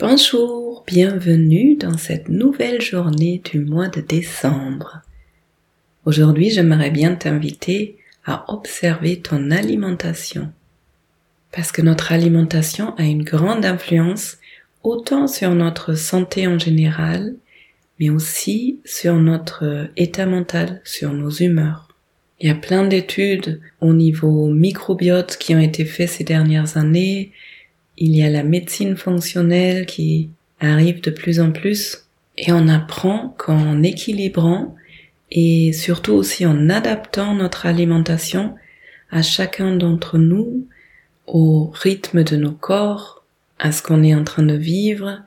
Bonjour, bienvenue dans cette nouvelle journée du mois de décembre. Aujourd'hui, j'aimerais bien t'inviter à observer ton alimentation. Parce que notre alimentation a une grande influence autant sur notre santé en général, mais aussi sur notre état mental, sur nos humeurs. Il y a plein d'études au niveau microbiote qui ont été faites ces dernières années. Il y a la médecine fonctionnelle qui arrive de plus en plus. Et on apprend qu'en équilibrant et surtout aussi en adaptant notre alimentation à chacun d'entre nous, au rythme de nos corps, à ce qu'on est en train de vivre,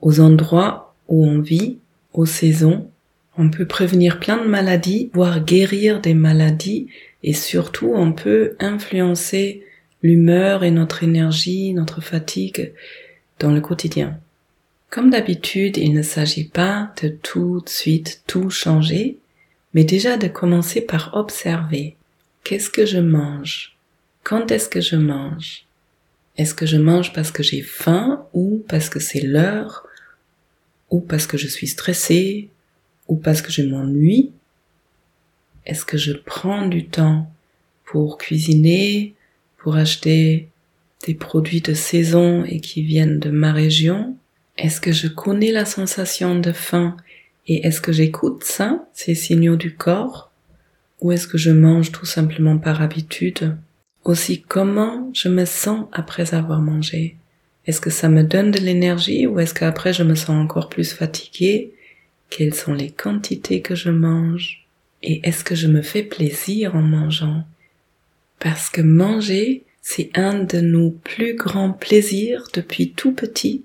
aux endroits où on vit, aux saisons, on peut prévenir plein de maladies, voire guérir des maladies, et surtout on peut influencer l'humeur et notre énergie, notre fatigue dans le quotidien. Comme d'habitude, il ne s'agit pas de tout de suite tout changer, mais déjà de commencer par observer. Qu'est-ce que je mange? Quand est-ce que je mange? Est-ce que je mange parce que j'ai faim ou parce que c'est l'heure? Ou parce que je suis stressée? Ou parce que je m'ennuie? Est-ce que je prends du temps pour cuisiner, pour acheter des produits de saison et qui viennent de ma région. Est-ce que je connais la sensation de faim et est-ce que j'écoute ça, ces signaux du corps Ou est-ce que je mange tout simplement par habitude? Aussi comment je me sens après avoir mangé? Est-ce que ça me donne de l'énergie ou est-ce qu'après je me sens encore plus fatiguée? Quelles sont les quantités que je mange? Et est-ce que je me fais plaisir en mangeant? Parce que manger, c'est un de nos plus grands plaisirs depuis tout petit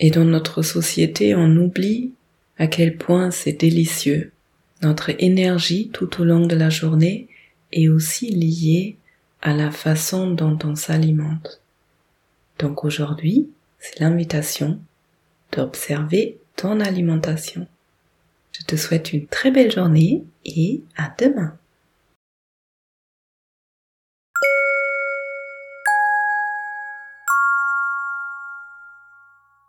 et dans notre société on oublie à quel point c'est délicieux. Notre énergie tout au long de la journée est aussi liée à la façon dont on s'alimente. Donc aujourd'hui, c'est l'invitation d'observer ton alimentation. Je te souhaite une très belle journée et à demain.